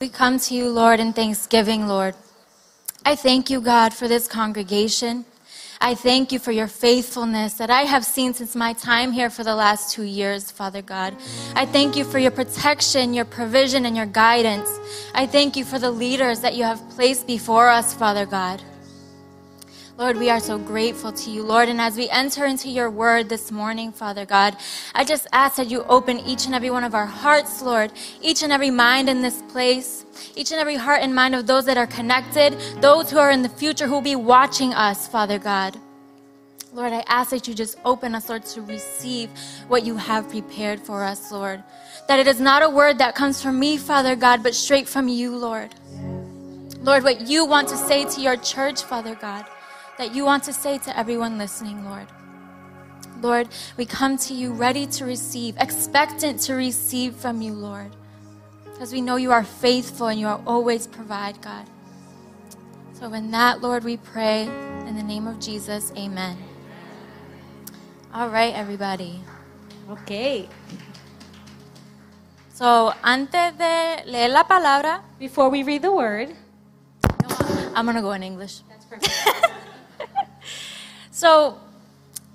We come to you, Lord, in thanksgiving, Lord. I thank you, God, for this congregation. I thank you for your faithfulness that I have seen since my time here for the last two years, Father God. I thank you for your protection, your provision, and your guidance. I thank you for the leaders that you have placed before us, Father God. Lord, we are so grateful to you, Lord. And as we enter into your word this morning, Father God, I just ask that you open each and every one of our hearts, Lord, each and every mind in this place, each and every heart and mind of those that are connected, those who are in the future who will be watching us, Father God. Lord, I ask that you just open us, Lord, to receive what you have prepared for us, Lord. That it is not a word that comes from me, Father God, but straight from you, Lord. Lord, what you want to say to your church, Father God that you want to say to everyone listening, Lord. Lord, we come to you ready to receive, expectant to receive from you, Lord. Because we know you are faithful and you are always provide, God. So in that, Lord, we pray in the name of Jesus. Amen. All right, everybody. Ok. So, antes de leer la palabra, Before we read the word, I'm going to go in English. So,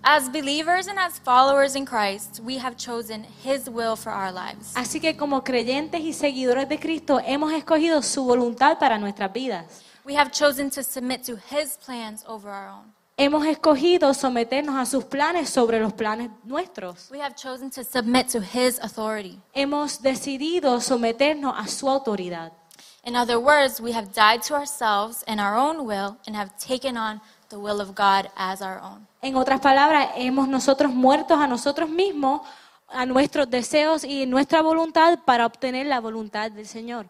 as believers and as followers in Christ, we have chosen His will for our lives. así que como creyentes y seguidores de Cristo hemos escogido su voluntad para nuestras vidas. We have chosen to submit to His plans over our own. Hemos escogido someternos a sus planes sobre los planes nuestros. We have chosen to submit to His authority. Hemos decidido someternos a su autoridad. In other words, we have died to ourselves and our own will and have taken on the will of God as our own. En otras palabras, hemos nosotros muertos a nosotros mismos, a nuestros deseos y nuestra voluntad para obtener la voluntad del Señor.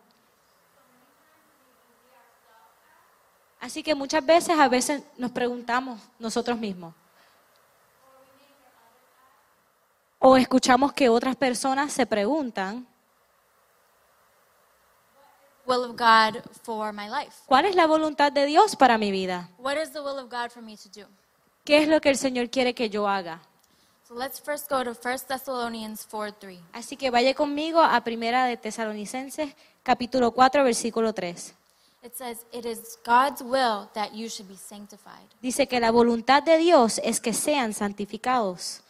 Así que muchas veces, a veces nos preguntamos nosotros mismos. O escuchamos que otras personas se preguntan, Will of God for my life. ¿cuál es la voluntad de Dios para mi vida? What is the will of God for me to do? ¿Qué es lo que el Señor quiere que yo haga? So let's first go to 1 Thessalonians 4 3. Así que vaya conmigo a Primera de Tesalonicenses, capítulo 4, versículo 3. It says, It is God's will that you should be sanctified. Dice que la voluntad de Dios es que sean santificados.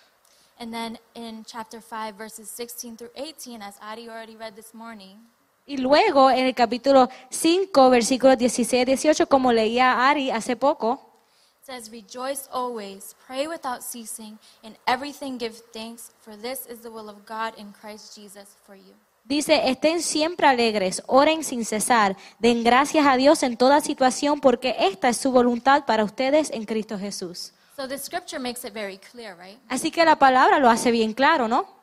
And then in chapter 5, verses 16 through 18, as Adi already read this morning, Y luego en el capítulo 5, versículos 16 y 18, como leía Ari hace poco, says, Rejoice always, pray without ceasing, in everything give thanks, for this is the will of God in Christ Jesus for you. dice, estén siempre alegres, oren sin cesar, den gracias a Dios en toda situación, porque esta es su voluntad para ustedes en Cristo Jesús. So the scripture makes it very clear, right? Así que la palabra lo hace bien claro, ¿no?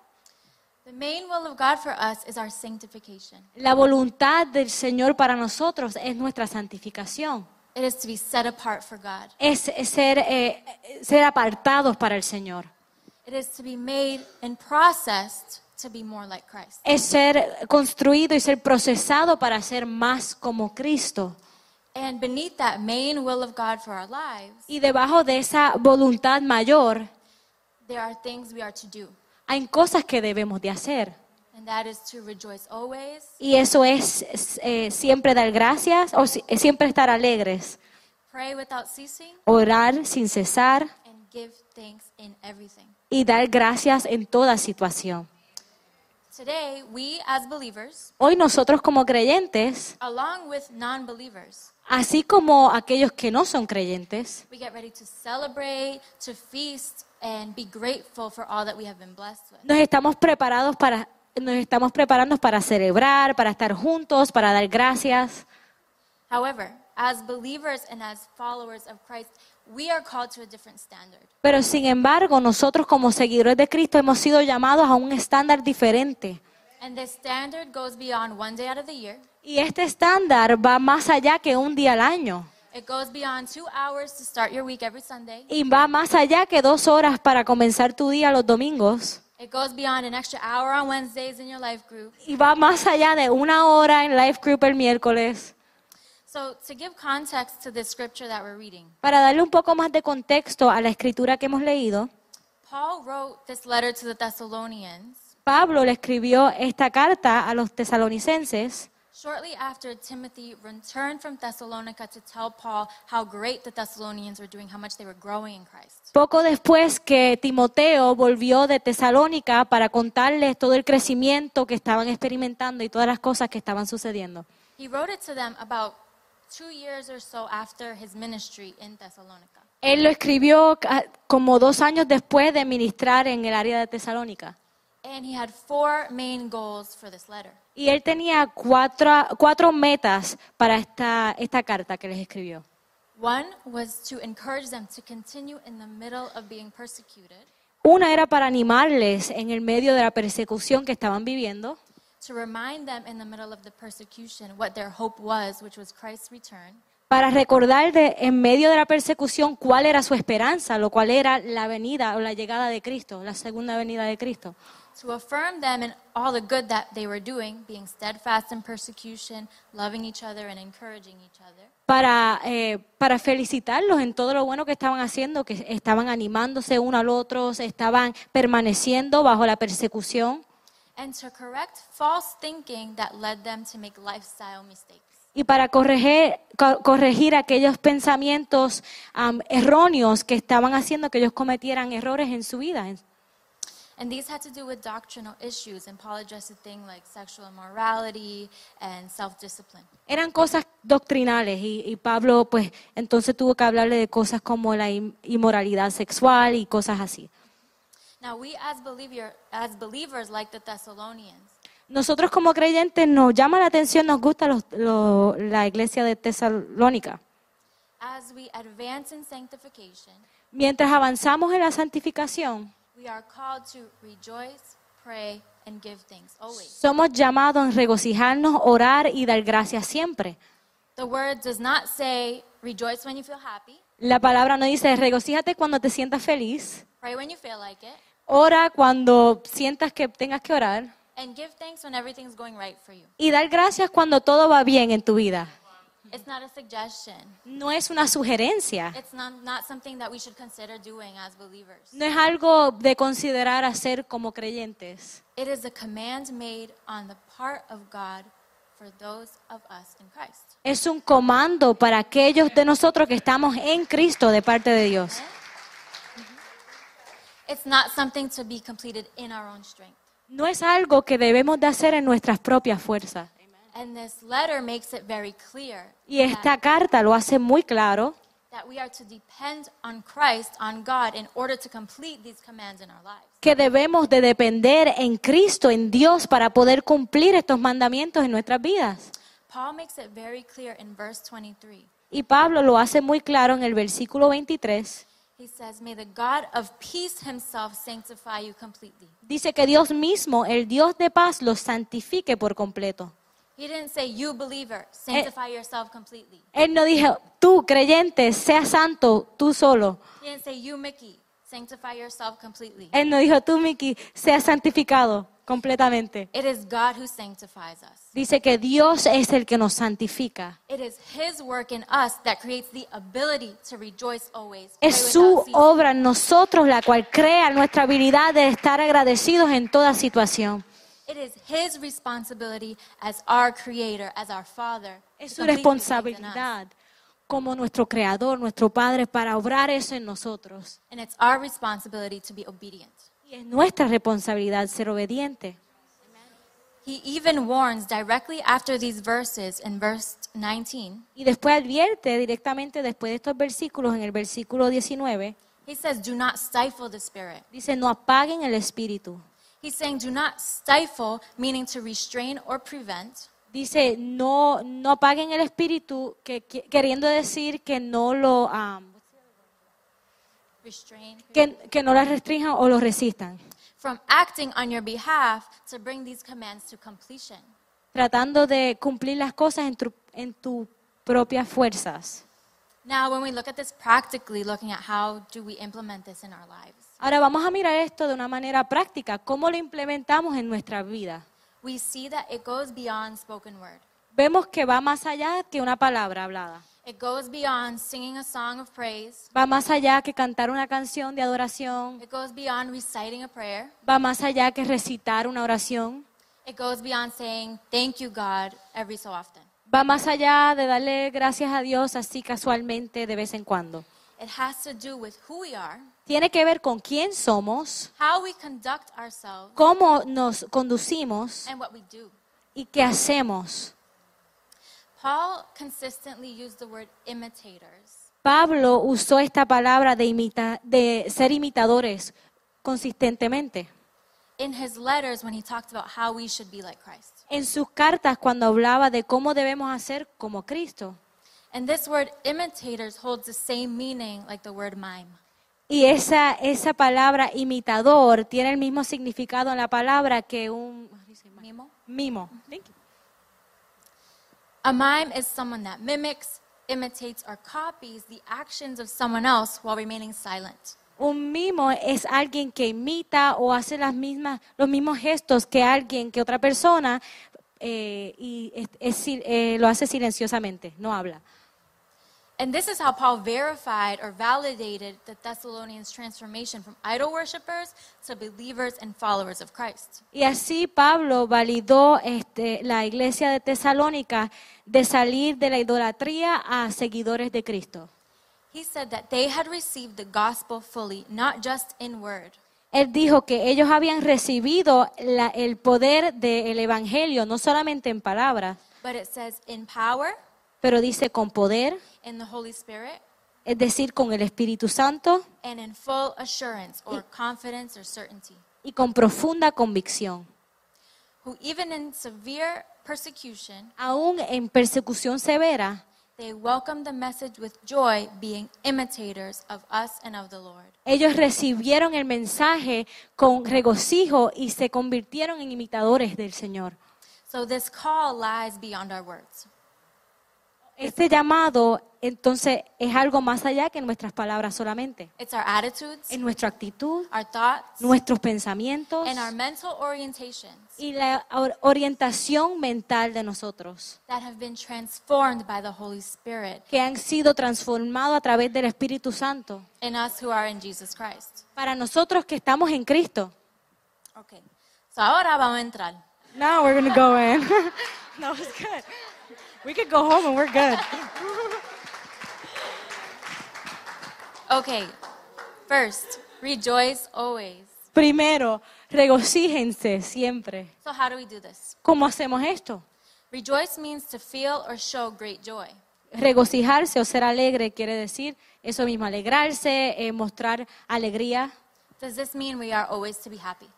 The main will of God for us is our sanctification. La voluntad del Señor para nosotros es nuestra santificación. It is to be set apart for God. Es ser, eh, ser apartados para el Señor. It is to be made and processed to be more like Christ. Es ser construido y ser procesado para ser más como Cristo. And beneath that main will of God for our lives, Y debajo de esa voluntad mayor there are things we are to do. Hay cosas que debemos de hacer. And that is to rejoice always, Y eso es, es, eh, siempre dar gracias o si- eh, siempre estar alegres. pray without ceasing, Orar sin cesar and give thanks in everything. y dar gracias en toda situación. Today, we as believers, Hoy nosotros como creyentes, along with así como aquellos que no son creyentes, we get ready to celebrate, to feast, and be grateful for all that we have been blessed with. nos estamos preparados para nos estamos preparando para celebrar, para estar juntos, para dar gracias. However, as believers and as followers of Christ, we are called to a different standard. Pero sin embargo, nosotros como seguidores de Cristo hemos sido llamados a un estándar diferente. And this standard goes beyond one day out of the year. Y este estándar va más allá que un día al año. It goes beyond two hours to start your week every Sunday. Y va más allá que dos horas para comenzar tu día los domingos. It goes beyond an extra hour on Wednesdays in your life group. Y va más allá de una hora en Life Group el miércoles. So, to give context to this scripture that we're reading, Para darle un poco más de contexto a la escritura que hemos leído, Paul wrote this letter to the Thessalonians Pablo le escribió esta carta a los tesalonicenses Shortly after, Timothy returned from Thessalonica to tell Paul how great the Thessalonians were doing, how much they were growing in Christ. Poco después que Timoteo volvió de Tesalónica para contarles todo el crecimiento que estaban experimentando y todas las cosas que estaban sucediendo. He wrote it to them about two years or so after his ministry in Thessalonica. Él lo escribió como dos años después de ministrar en el área de Tesalónica. And he had four main goals for this letter. Y él tenía cuatro, cuatro metas para esta, esta carta que les escribió. One was to encourage them to continue in the middle of being persecuted, Una era para animarles en el medio de la persecución que estaban viviendo, to remind them in the middle of the persecution what their hope was, which was Christ's return, para recordar de, en medio de la persecución cuál era su esperanza, lo cual era la venida o la llegada de Cristo, la segunda venida de Cristo. To affirm them in all the good that they were doing, being steadfast in persecution, loving each other, and encouraging each other. Para, eh, para felicitarlos en todo lo bueno que estaban haciendo, que estaban animándose uno al otro, estaban permaneciendo bajo la persecución. and to correct false thinking that led them to make lifestyle mistakes. y para corregir, co- corregir aquellos pensamientos am, erróneos que estaban haciendo que ellos cometieran errores en su vida. And these had to do with doctrinal issues, and Paul addressed a thing like sexual immorality and self discipline. Eran cosas doctrinales y, y Pablo pues entonces tuvo que hablarle de cosas como la inmoralidad sexual y cosas así. Now, we as, believer, as believers, like the Thessalonians, Nosotros como creyentes nos llama la atención, nos gusta los- la iglesia de Tesalónica. as we advance in sanctification, Mientras avanzamos en la santificación, we are called to rejoice, pray, and give thanks always. somos llamados a regocijarnos, orar y dar gracias siempre. The word does not say rejoice when you feel happy, La palabra no dice regocíjate cuando te sientas feliz, pray when you feel like it, ora cuando sientas que tengas que orar and give thanks when everything's going right for you. y dar gracias cuando todo va bien en tu vida. It's not a suggestion. No es una sugerencia, It's not, not something that we should consider doing as believers. no es algo de considerar hacer como creyentes. It is a command made on the part of God for those of us in Christ. Es un comando para aquellos de nosotros que estamos en Cristo de parte de Dios. It's not something to be completed in our own strength. No es algo que debemos de hacer en nuestras propias fuerzas. And this letter makes it very clear Y esta carta lo hace muy claro that we are to depend on Christ, on God, in order to complete these commands in our lives. que debemos de depender en Cristo, en Dios, para poder cumplir estos mandamientos en nuestras vidas. Paul makes it very clear in verse 23. Y Pablo lo hace muy claro en el versículo 23. He says, May the God of peace himself sanctify you completely. Dice que Dios mismo, el Dios de paz, los santifique por completo. He didn't say, You believer, sanctify yourself completely. Él no dijo, tú creyente, sea santo, tú solo. He didn't say, You, Mickey, sanctify yourself completely. Él no dijo, tú, Miki, sea santificado completamente. It is God who sanctifies us. Dice que Dios es el que nos santifica. It is His work in us that creates the ability to rejoice always. Es su obra en nosotros la cual crea nuestra habilidad de estar agradecidos en toda situación. It is His responsibility as our Creator, as our Father. Es su responsabilidad como nuestro Creador, nuestro Padre, para obrar eso en nosotros. And it's our responsibility to be obedient. Y es nuestra responsabilidad ser obediente. He even warns directly after these verses in verse 19. Y después advierte directamente después de estos versículos, en el versículo 19, He says, Do not stifle the Spirit. dice, no apaguen el espíritu. He's saying, Do not stifle, meaning to restrain or prevent. Dice, no, no apaguen el espíritu, que, que- queriendo decir que no lo, am, Restrain. que, que no la restrinjan o lo resistan, From acting on your behalf to bring these commands to completion. tratando de cumplir las cosas en tu, en tus propias fuerzas. Now, when we look at this practically, looking at how do we implement this in our lives, Ahora vamos a mirar esto de una manera práctica, cómo lo implementamos en nuestra vida. we see that it goes beyond spoken word. Vemos que va más allá que una palabra hablada. It goes beyond singing a song of praise. Va más allá que cantar una canción de adoración. It goes beyond reciting a prayer. Va más allá que recitar una oración. It goes beyond saying, Thank you, God, every so often. Va más allá de darle gracias a Dios así casualmente de vez en cuando. It has to do with who we are, Tiene que ver con quién somos, how we conduct ourselves, cómo nos conducimos and what we do. y qué hacemos. Paul consistently used the word imitators. Pablo usó esta palabra de, imita- de ser imitadores consistentemente. in his letters when he talked about how we should be like Christ. En sus cartas cuando hablaba de cómo debemos hacer como Cristo. And this word imitators holds the same meaning like the word mime. Y esa, esa palabra imitador tiene el mismo significado en la palabra que un Mimo? mimo. A mime is someone that mimics, imitates, or copies the actions of someone else while remaining silent. Un mimo es alguien que imita o hace las mismas, los mismos gestos que alguien, que otra persona, eh, y es- es eh, lo hace silenciosamente, no habla. And this is how Paul verified or validated the Thessalonians' transformation from idol worshippers to believers and followers of Christ. Y así Pablo validó este, la iglesia de Tesalónica de salir de la idolatría a seguidores de Cristo. He said that they had received the gospel fully, not just in word, Él dijo que ellos habían recibido la- el poder del Evangelio, no solamente en palabras, but it says in power, pero dice con poder, in the Holy Spirit, es decir, con el Espíritu Santo and in full assurance or confidence or certainty. y con profunda convicción. Who, even in severe persecution, Aún en persecución severa, they welcomed the message with joy, being imitators of us and of the Lord. ellos recibieron el mensaje con regocijo y se convirtieron en imitadores del Señor. So this call lies beyond our words. Este llamado, entonces, es algo más allá que nuestras palabras solamente. It's our attitudes, En nuestra actitud, our thoughts, nuestros pensamientos and our mental orientations y la or- orientación mental de nosotros, that have been transformed by the Holy Spirit que han sido transformados a través del Espíritu Santo. in us who are in Jesus Christ. Para nosotros que estamos en Cristo. Okay. So ahora vamos a entrar. Now we're going to go in. no, it's good. We could go home and we're good. Okay. First, rejoice always. Primero, regocíjense siempre. So how do we do this? ¿Cómo hacemos esto? Rejoice means to feel or show great joy. Regocijarse o ser alegre quiere decir eso mismo, alegrarse, eh, mostrar alegría. Does this mean we are always to be happy?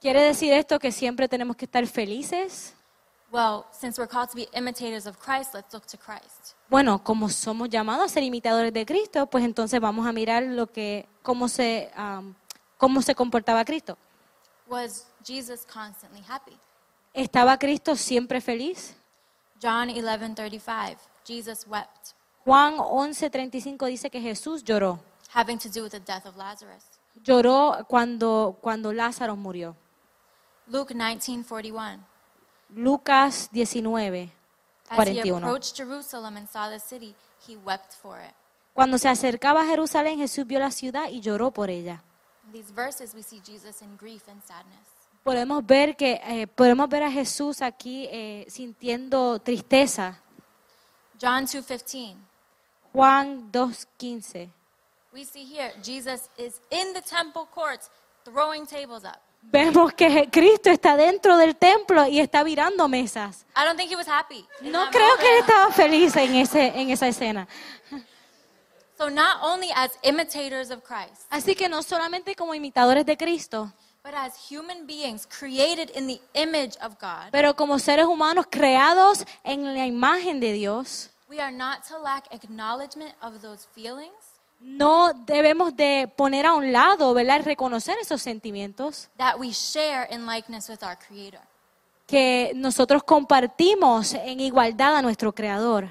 ¿Quiere decir esto que siempre tenemos que estar felices? Well, since we're called to be imitators of Christ, let's look to Christ. Bueno, como somos llamados a ser imitadores de Cristo, pues entonces vamos a mirar lo que, cómo, se, cómo se comportaba Cristo. Was Jesus constantly happy? ¿Estaba Cristo siempre feliz? John 11:35. Jesus wept, Juan 11:35 dice que Jesús lloró. having to do with the death of Lazarus. Lloró cuando, cuando Lázaro murió. Luke 19:41. Lucas 19, As he 41. approached Jerusalem and saw the city, he wept for it. Cuando se acercaba a Jerusalén, Jesús vio la ciudad y lloró por ella. In these verses, we see Jesus in grief and sadness. Podemos ver que eh, podemos ver a Jesús aquí eh, sintiendo tristeza. John 2:15. Juan 2:15. We see here Jesus is in the temple courts throwing tables up. Vemos que Cristo está dentro del templo y está virando mesas. I don't think he was happy. No creo que él estaba feliz en, ese, en esa escena. So not only as imitators of Christ, Así que no solamente como imitadores de Cristo, but as human beings created in the image of God, pero como seres humanos creados en la imagen de Dios, we are not to lack acknowledgement of those feelings no debemos de poner a un lado, ¿verdad? Reconocer esos sentimientos that we share in likeness with our Creator. que nosotros compartimos en igualdad a nuestro Creador.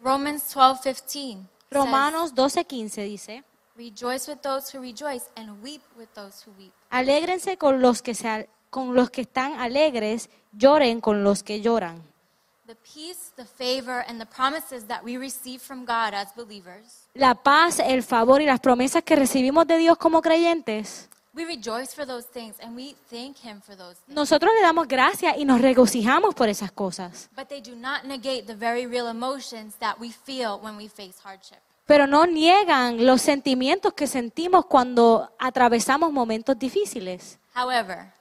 Romans 12:15 Romanos 12:15 dice, Rejoice with those who rejoice and weep with those who weep. alégrense con los que, se, con los que están alegres, lloren con los que lloran. La paz, el favor y las promesas que recibimos de Dios como creyentes We rejoice for those things and we thank Him for those things. Nosotros le damos gracias y nos regocijamos por esas cosas. But they do not negate the very real emotions that we feel when we face hardship. Pero no niegan los sentimientos que sentimos cuando atravesamos momentos difíciles. However,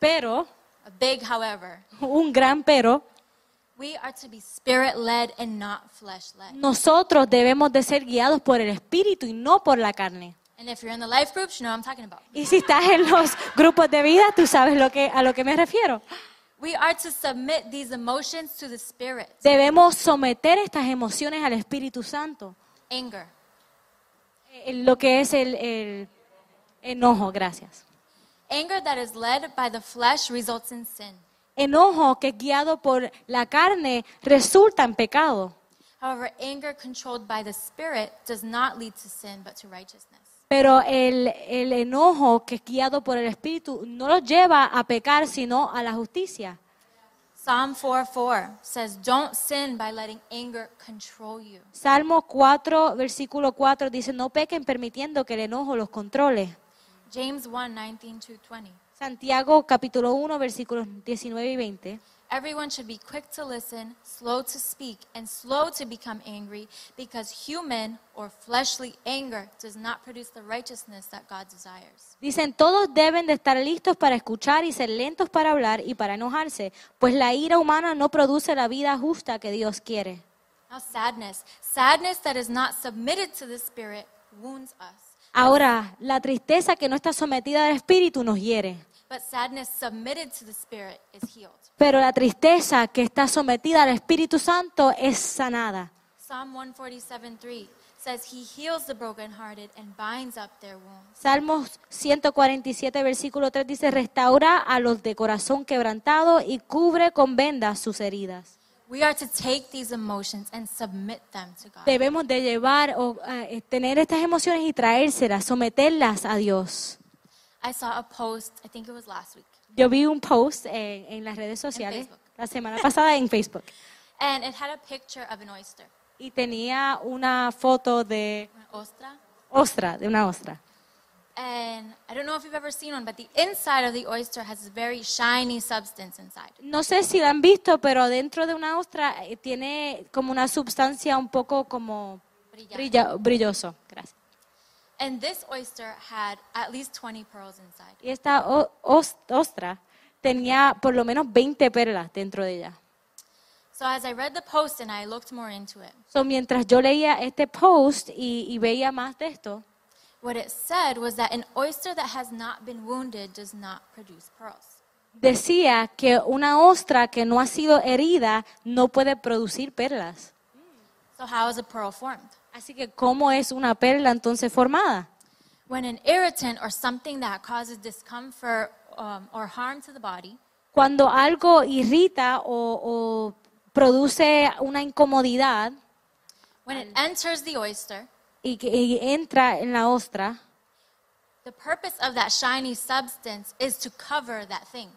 Pero, a big however, un gran pero, we are to be spirit led and not flesh led. nosotros debemos de ser guiados por el Espíritu y no por la carne. And if you're in the life groups, you know what I'm talking about. Y si estás en los grupos de vida, tú sabes lo que, a lo que me refiero. We are to submit these emotions to the Spirit. Debemos someter estas emociones al Espíritu Santo. Anger, Eh, Lo que es el, el enojo, gracias. anger that is led by the flesh results in sin. Enojo que es guiado por la carne resulta en pecado. However, anger controlled by the Spirit does not lead to sin but to righteousness. Pero el, el enojo que es guiado por el Espíritu no lo lleva a pecar, sino a la justicia. Psalm 4 4 says, Don't sin by letting anger control you. Salmo 4, versículo 4 dice, no pequen permitiendo que el enojo los controle. James 1 19 to 20. Santiago capítulo 1, versículos 19 y 20. Everyone should be quick to listen, slow to speak, and slow to become angry, because human or fleshly anger does not produce the righteousness that God desires. Dicen, todos deben de estar listos para escuchar y ser lentos para hablar y para enojarse, pues la ira humana no produce la vida justa que Dios quiere. Now, sadness. Sadness that is not submitted to the Spirit wounds us. Ahora, la tristeza que no está sometida al Espíritu nos hiere, But sadness submitted to the Spirit is healed. pero la tristeza que está sometida al Espíritu Santo es sanada. Psalm 147 3 says, He heals the brokenhearted and binds up their wounds. Salmos 147, versículo 3 dice, restaura a los de corazón quebrantado y cubre con vendas sus heridas. We are to take these emotions and submit them to God. Debemos de llevar o eh, tener estas emociones y traérselas, someterlas a Dios. I saw a post, I think it was last week, Yo vi un post en, en las redes sociales Facebook. la semana pasada en Facebook and it had a picture of an oyster. y tenía una foto de An ostra. ostra, de una ostra. And I don't know if you've ever seen one, but the inside of the oyster has a very shiny substance inside. No sé si la han visto, pero dentro de una ostra eh, tiene como una sustancia un poco como Brillante. brilla- brilloso. Gracias. And this oyster had at least 20 pearls inside. Y esta ostra tenía por lo menos 20 perlas dentro de ella. So as I read the post and I looked more into it, So, mientras yo leía este post y, y veía más de esto, what it said was that an oyster that has not been wounded does not produce pearls. decía que una ostra que no ha sido herida no puede producir perlas. So how is a pearl formed? Así que, ¿cómo es una perla entonces formada? When an irritant or something that causes discomfort um, or harm to the body Cuando algo irrita o, o produce una incomodidad when it enters the oyster, y que y entra en la ostra, the purpose of that shiny substance is to cover that thing.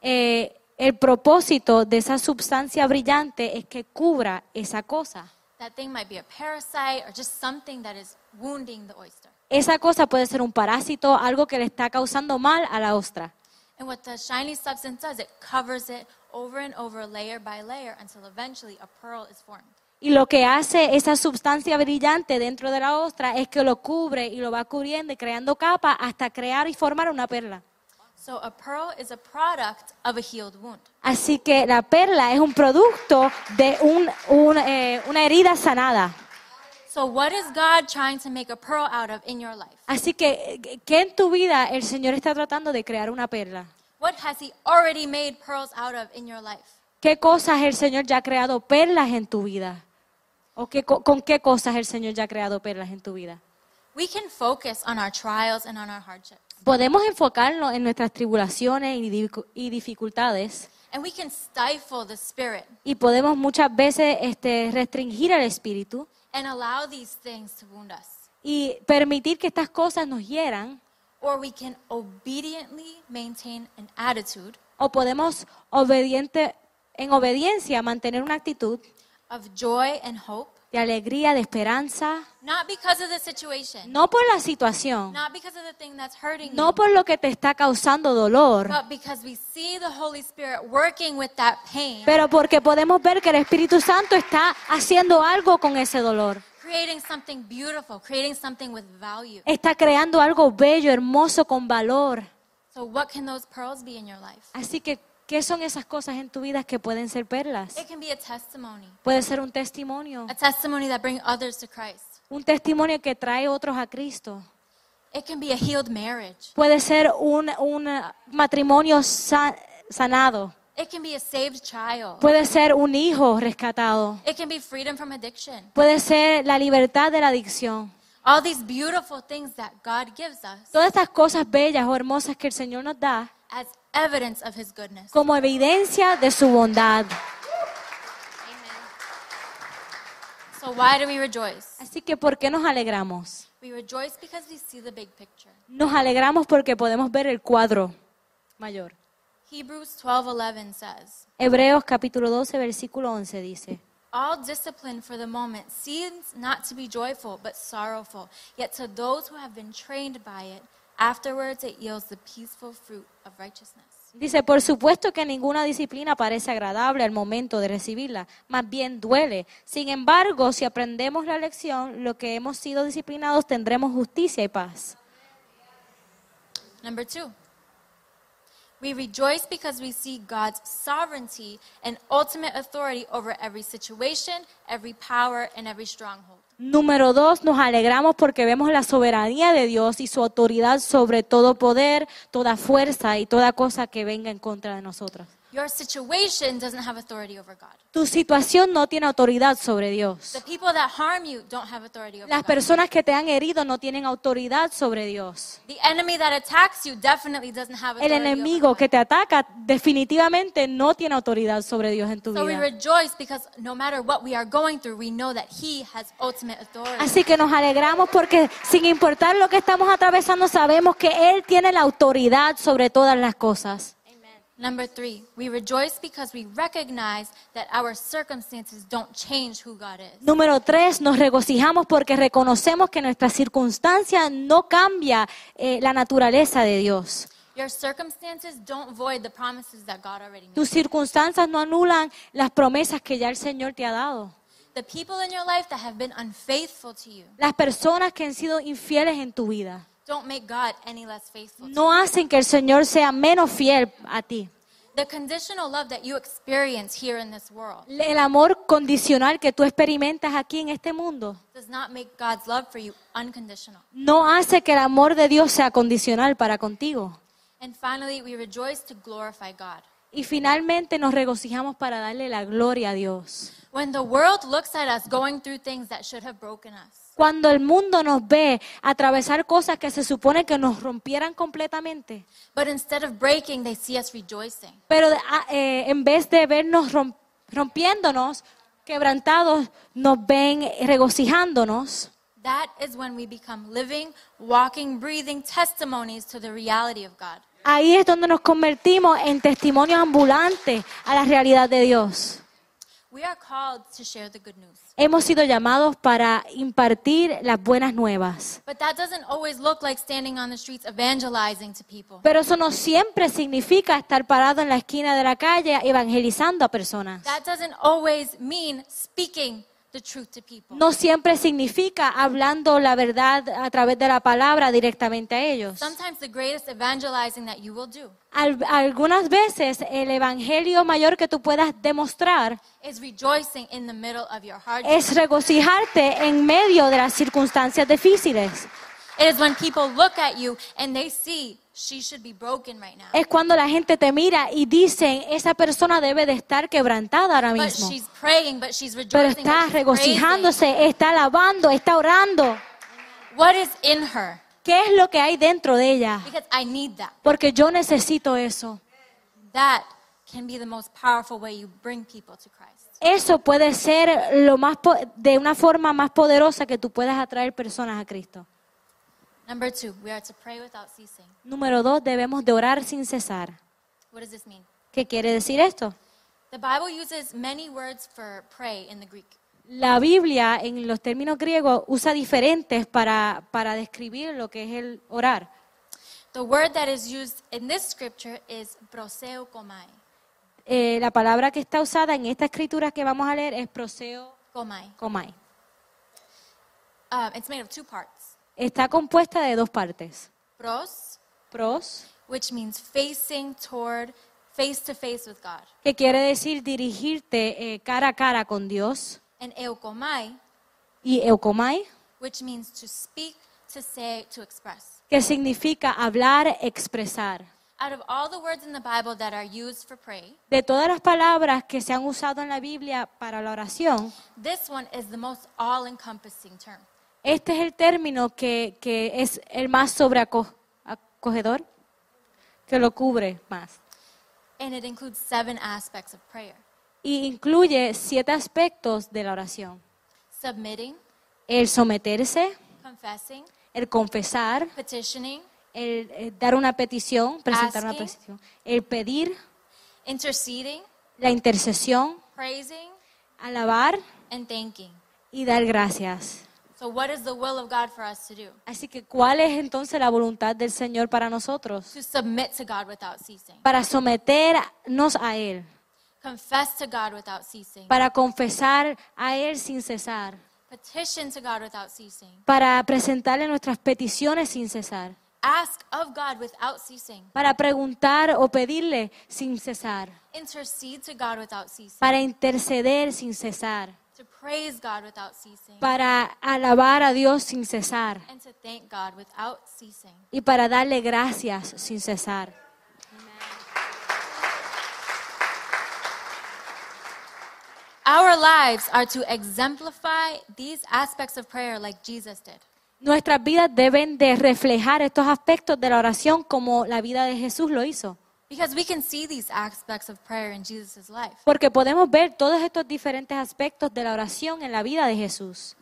eh, el propósito de esa sustancia brillante es que cubra esa cosa. That thing might be a parasite or just something that is wounding the oyster. Esa cosa puede ser un parásito, algo que le está causando mal a la ostra. And what the shiny substance does, it covers it over and over, layer by layer, until eventually a pearl is formed. Y lo que hace esa sustancia brillante dentro de la ostra es que lo cubre y lo va cubriendo y creando capas hasta crear y formar una perla. So a pearl is a product of a healed wound. Así que la perla es un producto de un- un, eh, una herida sanada. So what is God trying to make a pearl out of in your life? Así que, ¿qué en tu vida el Señor está tratando de crear una perla? What has He already made pearls out of in your life? ¿Qué cosas el Señor ya ha creado perlas en tu vida? ¿O qué, co- con qué cosas el Señor ya ha creado perlas en tu vida? We can focus on our trials and on our hardships. Podemos enfocarnos en nuestras tribulaciones y dificu- y dificultades And we can stifle the spirit y podemos muchas veces este, restringir al espíritu and allow these things to wound us. y permitir que estas cosas nos hieran Or we can obediently maintain an attitude o podemos obediente, en obediencia mantener una actitud of joy and hope, de alegría, de esperanza, not because of the situation, no por la situación, not because of the thing that's hurting no you, por lo que te está causando dolor, but because we see the Holy Spirit working with that pain, pero porque podemos ver que el Espíritu Santo está haciendo algo con ese dolor. creating something beautiful, creating something with value. Está creando algo bello, hermoso, con valor. So, what can those pearls be in your life? Así que, ¿qué son esas cosas en tu vida que pueden ser perlas? It can be a testimony, Puede ser un testimonio, a testimony that brings others to Christ. un testimonio que trae otros a Cristo. It can be a healed marriage. Puede ser un, un matrimonio sa- sanado. It can be a saved child. Puede ser un hijo rescatado. It can be freedom from addiction. Puede ser la libertad de la adicción. All these beautiful things that God gives us Todas estas cosas bellas o hermosas que el Señor nos da as evidence of His goodness. como evidencia de su bondad. So, why do we rejoice? Así que, ¿por qué nos alegramos? We rejoice because we see the big picture. Nos alegramos porque podemos ver el cuadro mayor. Hebrews 12:11 says, Hebreos capítulo 12, versículo 11 dice, All discipline for the moment seems not to be joyful, but sorrowful. Yet to those who have been trained by it, afterwards it yields the peaceful fruit of righteousness. dice, por supuesto que ninguna disciplina parece agradable al momento de recibirla, más bien duele. Sin embargo, si aprendemos la lección, lo que hemos sido disciplinados tendremos justicia y paz. Number two, we rejoice because we see God's sovereignty and ultimate authority over every situation, every power, and every stronghold. Número dos, nos alegramos porque vemos la soberanía de Dios y su autoridad sobre todo poder, toda fuerza y toda cosa que venga en contra de nosotros. Your situation doesn't have authority over God. Tu situación no tiene autoridad sobre Dios. The people that harm you don't have authority over Las God. personas que te han herido no tienen autoridad sobre Dios. The enemy that attacks you definitely doesn't have El authority over enemigo God. que te ataca definitivamente no tiene autoridad sobre Dios en tu So we vida. rejoice because no matter what we are going through, we know that He has ultimate authority. Así que nos alegramos porque sin importar lo que estamos atravesando, sabemos que Él tiene la autoridad sobre todas las cosas. Number three, we rejoice because we recognize that our circumstances don't change who God is. Número tres, nos regocijamos porque reconocemos que nuestra circunstancia no cambia eh, la naturaleza de Dios. Your circumstances don't void the promises that God already made. Tus circunstancias no anulan las promesas que ya el Señor te ha dado. The people in your life that have been unfaithful to you Las personas que han sido infieles en tu vida don't make God any less faithful. to no hacen que el Señor sea menos fiel a ti. The conditional love that you experience here in this world El amor condicional que tú experimentas aquí en este mundo does not make God's love for you unconditional. no hace que el amor de Dios sea condicional para contigo. And finally, we rejoice to glorify God. Y finalmente nos regocijamos para darle la gloria a Dios. When the world looks at us going through things that should have broken us, Cuando el mundo nos ve atravesar cosas que se supone que nos rompieran completamente, but instead of breaking, they see us rejoicing. pero ah, eh, en vez de vernos rom- rompiéndonos, quebrantados, nos ven regocijándonos, That is when we become living, walking, breathing testimonies to the reality of God. Ahí es donde nos convertimos en testimonios ambulantes a la realidad de Dios. We are called to share the good news. Hemos sido llamados para impartir las buenas nuevas. But that doesn't always look like standing on the streets evangelizing to people. Pero eso no siempre significa estar parado en la esquina de la calle evangelizando a personas. That doesn't always mean speaking No siempre significa hablando la verdad a través de la palabra directamente a ellos. Sometimes the greatest evangelizing that you will do Al- algunas veces el evangelio mayor que tú puedas demostrar es regocijarte en medio de las circunstancias difíciles. It is when people look at you and they see she should be broken right now. Es cuando la gente te mira y dicen, esa persona debe de estar quebrantada ahora But mismo. she's praying, but she's Pero está regocijándose, está alabando, está orando. What is in her? ¿Qué es lo que hay dentro de ella? Because I need that. Porque yo necesito eso. That can be the most powerful way you bring people to Christ. Eso puede ser lo más de una forma más poderosa que tú puedas atraer personas a Cristo. Number two, we are to pray without ceasing. Número dos, debemos de orar sin cesar. What does this mean? ¿Qué quiere decir esto? The Bible uses many words for pray in the Greek. La Biblia, en los términos griegos, usa diferentes para, para describir lo que es el orar. The word that is used in this scripture is proseo komai. Eh, la palabra que está usada en esta escritura que vamos a leer es proseo Komai. komai. Um, it's made of two parts. Está compuesta de dos partes. Pros, Pros, which means facing toward, face to face with God. que quiere decir dirigirte eh, cara a cara con Dios. And eukomai, Y eukomai, which means to speak, to say, to express. que significa hablar, expresar. Out of all the words in the Bible that are used for pray, De todas las palabras que se han usado en la Biblia para la oración, this one is the most all encompassing term. Este es el término que, que es el más sobreacogedor, que lo cubre más. And it includes seven aspects of prayer Y incluye siete aspectos de la oración. submitting, El someterse, confessing, el confesar, petitioning, el, eh, dar una petición, presentar una Asking. petición, el pedir, interceding, la intercesión, praising, alabar and thanking. y dar gracias. So, what is the will of God for us to do? Así que, ¿cuál es entonces la voluntad del Señor para nosotros? To submit to God without ceasing, Para someternos a Él, confess to God without ceasing, para confesar a Él sin cesar, petition to God without ceasing, para presentarle nuestras peticiones sin cesar, ask of God without ceasing, para preguntar o pedirle sin cesar, intercede to God without ceasing, para interceder sin cesar, to praise God without ceasing, para alabar a Dios sin cesar and to thank God without ceasing. y para darle gracias sin cesar. Our lives are to exemplify these aspects of prayer like Jesus did. Nuestras vidas deben de reflejar estos aspectos de la oración como la vida de Jesús lo hizo. Because we can see these aspects of prayer in Jesus' life. Porque podemos ver todos estos diferentes aspectos de la oración en la vida de Jesús.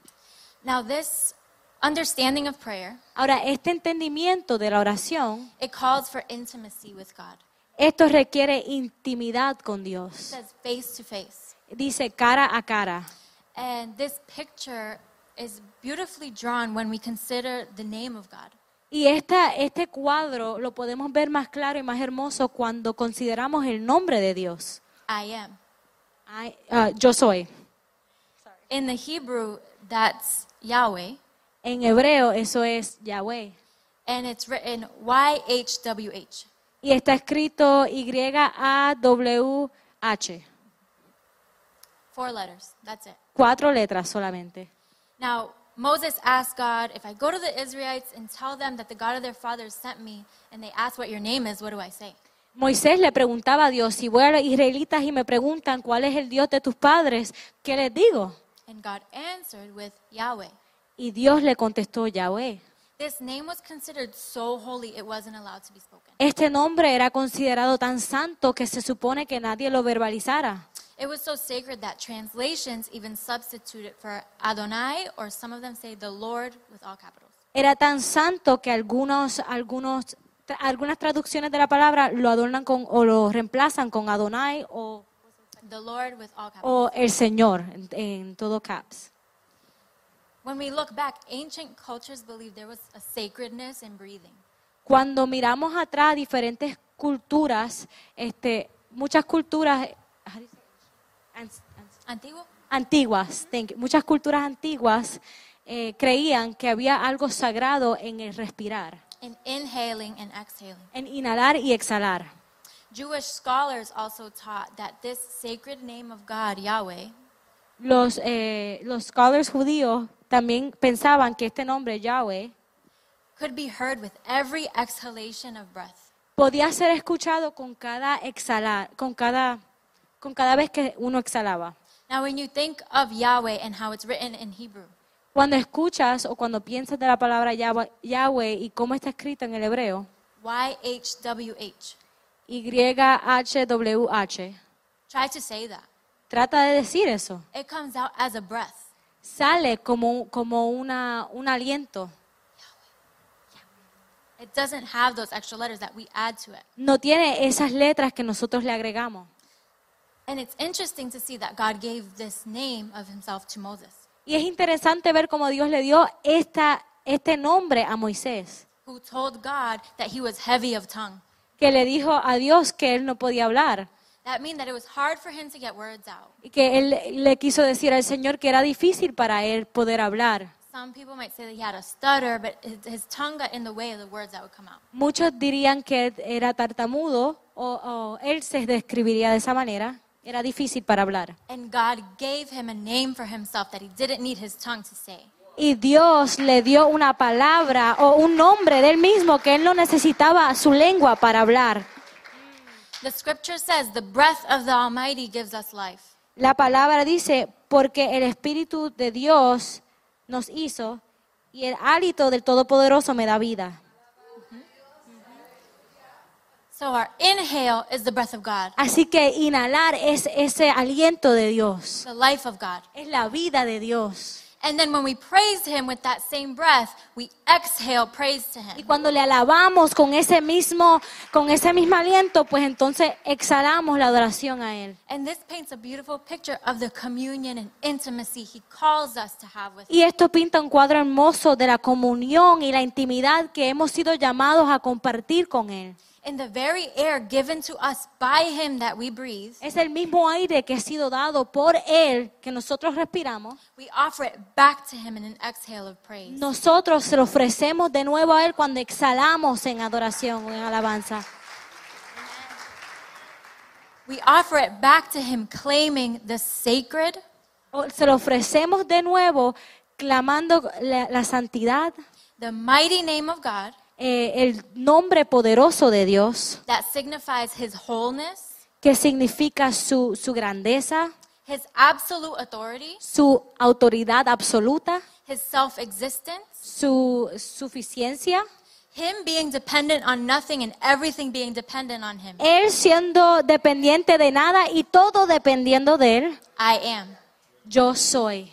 Now, this understanding of prayer, Ahora, este entendimiento de la oración, it calls for intimacy with God. esto requiere intimidad con It Dios. says face to face. Dice cara a cara. And this picture is beautifully drawn when we consider the name of God. Y esta, este cuadro lo podemos ver más claro y más hermoso cuando consideramos el nombre de Dios. I am. Ah, yo soy. In the Hebrew, that's Yahweh, En hebreo eso es Yahweh. and it's written YHWH. Y está escrito Y-A-W-H. Four letters. That's it. Cuatro letras solamente. Now, Moses asked God, if I go to the Israelites and tell them that the God of their fathers sent me, and they ask what your name is, what do I say? Moisés le preguntaba a Dios, si voy a los israelitas y me preguntan cuál es el Dios de tus padres, ¿qué les digo? And God answered with Yahweh. Y Dios le contestó Yahweh. This name was considered so holy it wasn't allowed to be spoken. Este nombre era considerado tan santo que se supone que nadie lo verbalizara. It was so sacred that translations even substitute it for Adonai, or some of them say the Lord with all capitals. Era tan santo que algunos, algunos, tra- algunas traducciones de la palabra lo adornan con o lo reemplazan con Adonai o, The Lord with all capitals. o el Señor en, en todo caps. When we look back, ancient cultures believed there was a sacredness in breathing. Cuando miramos atrás diferentes culturas, este, muchas culturas how do you say? Antiguo? antiguas, thank you, muchas culturas antiguas eh, creían que había algo sagrado en el respirar, In inhaling and exhaling. en inhalar y exhalar. Jewish scholars also taught that this sacred name of God, Yahweh, Los, eh, los scholars judíos también pensaban que este nombre, Yahweh, could be heard with every exhalation of breath. podía ser escuchado con cada exhalar, con cada, con cada vez que uno exhalaba. Now, when you think of Yahweh and how it's written in Hebrew, Cuando escuchas o cuando piensas de la palabra Yahweh, Yahweh y cómo está escrito en el hebreo, YHWH, Y-H-W-H, try to say that. trata de decir eso. It comes out as a breath. Sale como, como una, un aliento. It doesn't have those extra letters that we add to it. No tiene esas letras que nosotros le agregamos. And it's interesting to see that God gave this name of himself to Moses, Y es interesante ver cómo Dios le dio esta, este nombre a Moisés, who told God that he was heavy of tongue. que le dijo a Dios que él no podía hablar. That meant that it was hard for him to get words out. Y que él le quiso decir al Señor que era difícil para él poder hablar. Some people might say that he had a stutter, but his, his tongue got in the way of the words that would come out. Muchos dirían que él era tartamudo o, o él se describiría de esa manera. Era difícil para hablar. And God gave him a name for himself that he didn't need his tongue to say. Y Dios le dio una palabra o un nombre de él mismo que él no necesitaba su lengua para hablar. The scripture says the breath of the Almighty gives us life. La palabra dice, porque el Espíritu de Dios nos hizo y el hálito del Todopoderoso me da vida. So our inhale is the breath of God, Así que inhalar es ese aliento de Dios, the life of God. es la vida de Dios. And then when we praise him with that same breath, we exhale praise to Y him. cuando le alabamos con ese mismo, con ese mismo aliento, pues entonces exhalamos la adoración a Él. And this paints a beautiful picture of the communion and intimacy he calls us to have with him. Y esto pinta un cuadro hermoso de la comunión y la intimidad que hemos sido llamados a compartir con Él. In the very air given to us by him that we breathe, Es el mismo aire que ha sido dado por Él que nosotros respiramos. we offer it back to him in an exhale of praise. Nosotros se lo ofrecemos de nuevo a Él cuando exhalamos en adoración o en alabanza. We offer it back to him claiming the sacred, se lo ofrecemos de nuevo clamando la, la santidad, the mighty name of God eh, el nombre poderoso de Dios, that signifies his wholeness, que significa su, su grandeza, his absolute authority, su autoridad absoluta, his self existence, su suficiencia. him being dependent on nothing and everything being dependent on him. Él siendo dependiente de nada y todo dependiendo de Él, I am. yo soy.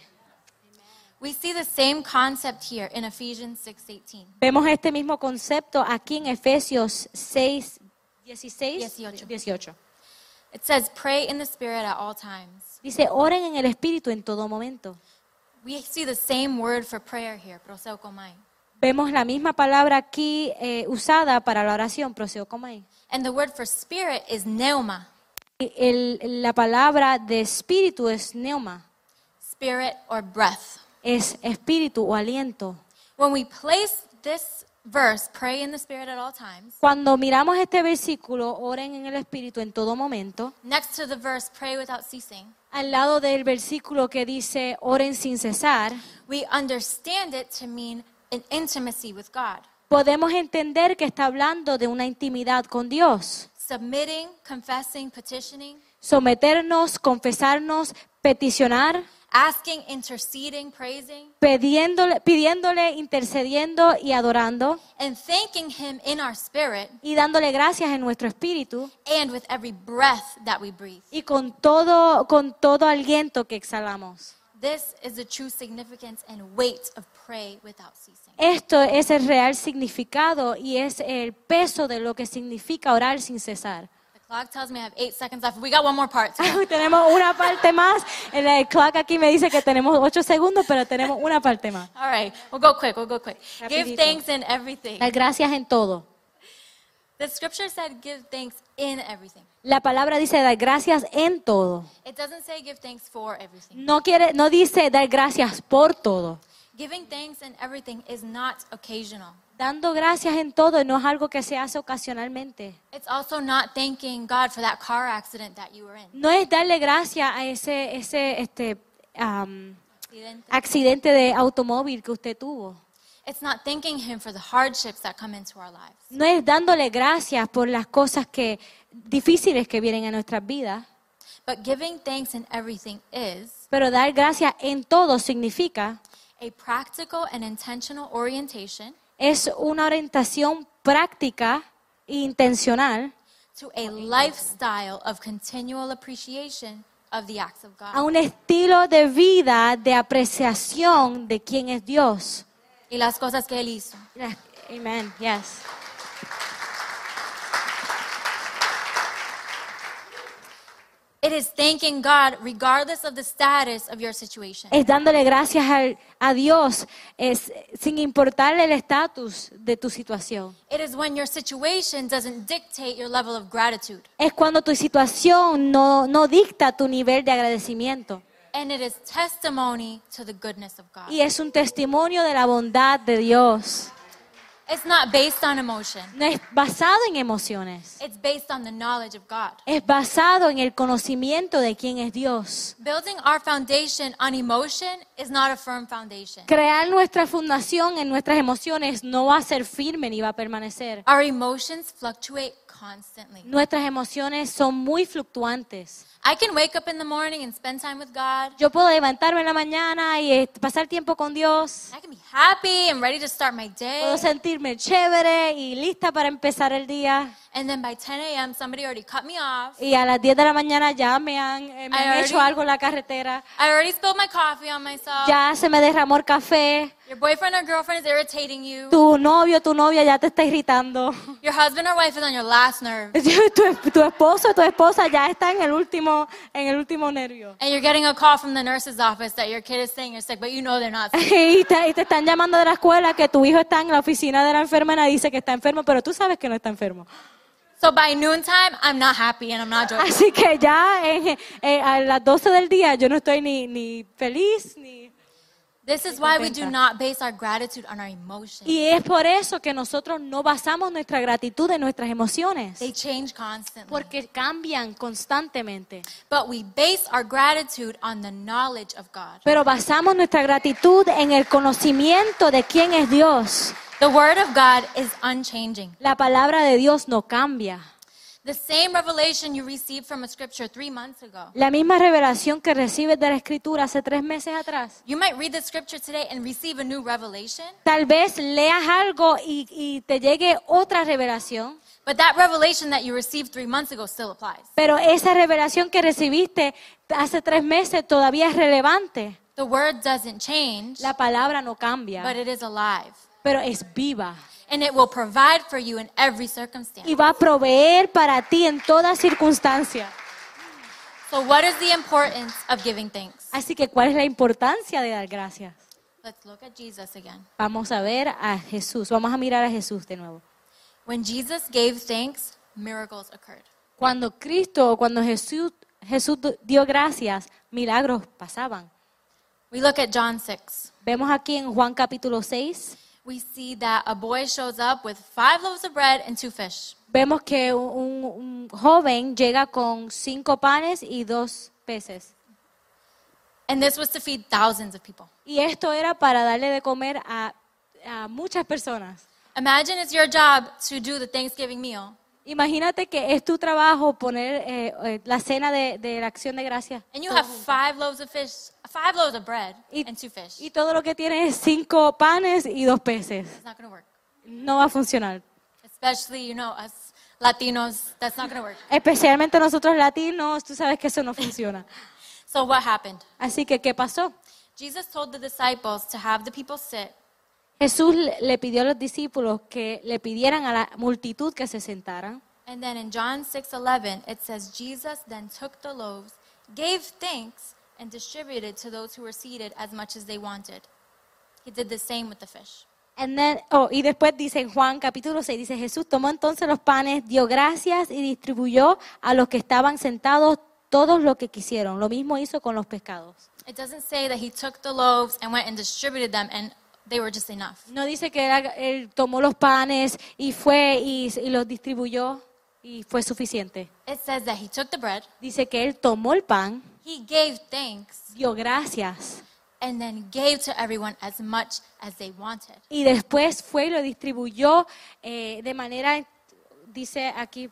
We see the same concept here in Ephesians 6:18. Vemos este mismo concepto aquí en Efesios 6, 16, 18. 18. It says, "Pray in the Spirit at all times." Dice, oren en el Espíritu en todo momento. We see the same word for prayer here, proseukomai. Vemos la misma palabra aquí eh, usada para la oración, proseokomai. And the word for spirit is pneuma, Y el- la palabra de espíritu es neuma, spirit or breath. Es espíritu o aliento. When we place this verse, pray in the Spirit at all times, Cuando miramos este versículo, oren en el Espíritu en todo momento, next to the verse, pray without ceasing, al lado del versículo que dice oren sin cesar, we understand it to mean an intimacy with God, podemos entender que está hablando de una intimidad con Dios. submitting, confessing, petitioning, Someternos, confesarnos, peticionar, asking, interceding, praising, pidiéndole, pidiéndole, intercediendo y adorando and thanking Him in our spirit y dándole gracias en nuestro espíritu and with every breath that we breathe. y con todo, con todo aliento que exhalamos. This is the true significance and weight of pray without ceasing. Esto es el real significado y es el peso de lo que significa orar sin cesar. Clock tells me I have eight seconds left. We got one more part. tenemos una parte más. El el clock aquí me dice que tenemos ocho segundos, pero tenemos una parte más. All right, we'll go quick. We'll go quick. Give thanks in everything. Dar gracias en todo. The scripture said give thanks in everything. La palabra dice dar gracias en todo. It doesn't say give thanks for everything. No quiere, no dice dar gracias por todo. Giving thanks in everything is not occasional. Dando gracias en todo no es algo que se hace ocasionalmente. It's also not thanking God for that car accident that you were in. No es darle gracias a ese, ese este, am, Accidente. accidente de automóvil que usted tuvo. It's not thanking Him for the hardships that come into our lives. No es dándole gracias por las cosas que difíciles que vienen a nuestras vidas, But giving thanks in everything is pero dar gracias en todo significa a practical and intentional orientation es una orientación práctica e intencional to a lifestyle of continual appreciation of the acts of a un estilo de vida de apreciación de quién es Dios. Y las cosas que Él hizo. Amen. Yes. It is thanking God regardless of the status of your situation. Es dándole gracias al- a Dios es, sin importarle el estatus de tu situación. It is when your situation doesn't dictate your level of gratitude. Es cuando tu situación no, no dicta tu nivel de agradecimiento. And it is testimony to the goodness of God. Y es un testimonio de la bondad de Dios. It's not based on emotion. No es basado en emociones. It's based on the knowledge of God. Es basado en el conocimiento de quién es Dios. Building our foundation on emotion is not a firm foundation. Crear nuestra fundación en nuestras emociones no va a ser firme ni va a permanecer. Our emotions fluctuate constantly. Nuestras emociones son muy fluctuantes. I can wake up in the morning and spend time with God. Yo puedo levantarme en la mañana y eh, pasar tiempo con Dios. I can be happy and ready to start my day. Puedo sentirme chévere y lista para empezar el día. And then by 10 a.m., somebody already cut me off. Y a las 10 de la mañana ya me han, eh, me I han already- hecho algo en la carretera. I already spilled my coffee on myself. Ya se me derramó el café. Your boyfriend or girlfriend is irritating you. Tu novio, tu novia ya te está irritando. Your husband or wife is on your last nerve. Tu, tu esposo, tu esposa ya está en el último, en el último nervio. And you're getting a call from the nurse's office that your kid is saying you're sick, but you know they're not sick. Y te, y te están llamando de la escuela que tu hijo está en la oficina de la enfermera y dice que está enfermo, pero tú sabes que no está enfermo. So by noontime, I'm not happy and I'm not joyful. Así que ya en- eh, a las 12 del día yo no estoy ni, ni feliz ni... This is why we do not base our gratitude on our emotions. Y es por eso que nosotros no basamos nuestra gratitud en nuestras emociones, They change constantly. porque cambian constantemente. But we base our gratitude on the knowledge of God. Pero basamos nuestra gratitud en el conocimiento de quién es Dios. The word of God is unchanging. La palabra de Dios no cambia. La misma revelación que recibes de la escritura hace tres meses atrás. You might read the scripture today and receive a new revelation, Tal vez leas algo y, y te llegue otra revelación, but that revelation that you received three months ago still applies. pero esa revelación que recibiste hace tres meses todavía es relevante. The word doesn't change, La palabra no but cambia, it is alive. pero es viva And it will provide for you in every circumstance. y va a proveer para ti en toda circunstancia. So, what is the importance of giving thanks? Así que, ¿cuál es la importancia de dar gracias? Let's look at Jesus again. Vamos a ver a Jesús, vamos a mirar a Jesús de nuevo. When Jesus gave thanks, miracles occurred. Cuando Cristo o cuando Jesús, Jesús dio gracias, milagros pasaban. We look at John 6. Vemos aquí en Juan capítulo 6, We see that a boy shows up with five loaves of bread and two fish. vemos que un, un joven llega con cinco panes y dos peces. And this was to feed thousands of people. Y esto era para darle de comer a, a muchas personas. Imagine it's your job to do the Thanksgiving meal, Imagínate que es tu trabajo poner eh, eh, la cena de, de la acción de gracias. and you have five loaves of fish, five loaves of bread Y, and two fish. y todo lo que tienes es cinco panes y dos peces. It's not going to work. No va a funcionar. Especially, you know, us Latinos, that's not work. Especialmente nosotros latinos, tú sabes que eso no funciona. So what happened? Así que, ¿qué pasó? Jesus told the disciples to have the people sit Jesús le pidió a los discípulos que le pidieran a la multitud que se sentaran. And then in John 6:11 it says Jesus then took the loaves, gave thanks, and distributed to those who were seated as much as they wanted. He did the same with the fish. And then- oh, y después dice en Juan capítulo 6, dice Jesús tomó entonces los panes, dio gracias y distribuyó a los que estaban sentados todos lo que quisieron. Lo mismo hizo con los pescados. It doesn't say that he took the loaves and went and distributed them and they were just enough. No dice que era- él tomó los panes y fue y, y los distribuyó y fue suficiente. It says that he took the bread, Dice que él tomó el pan, he gave thanks, dio gracias and then gave to everyone as much as they wanted. y después fue y lo distribuyó eh, de manera, dice aquí,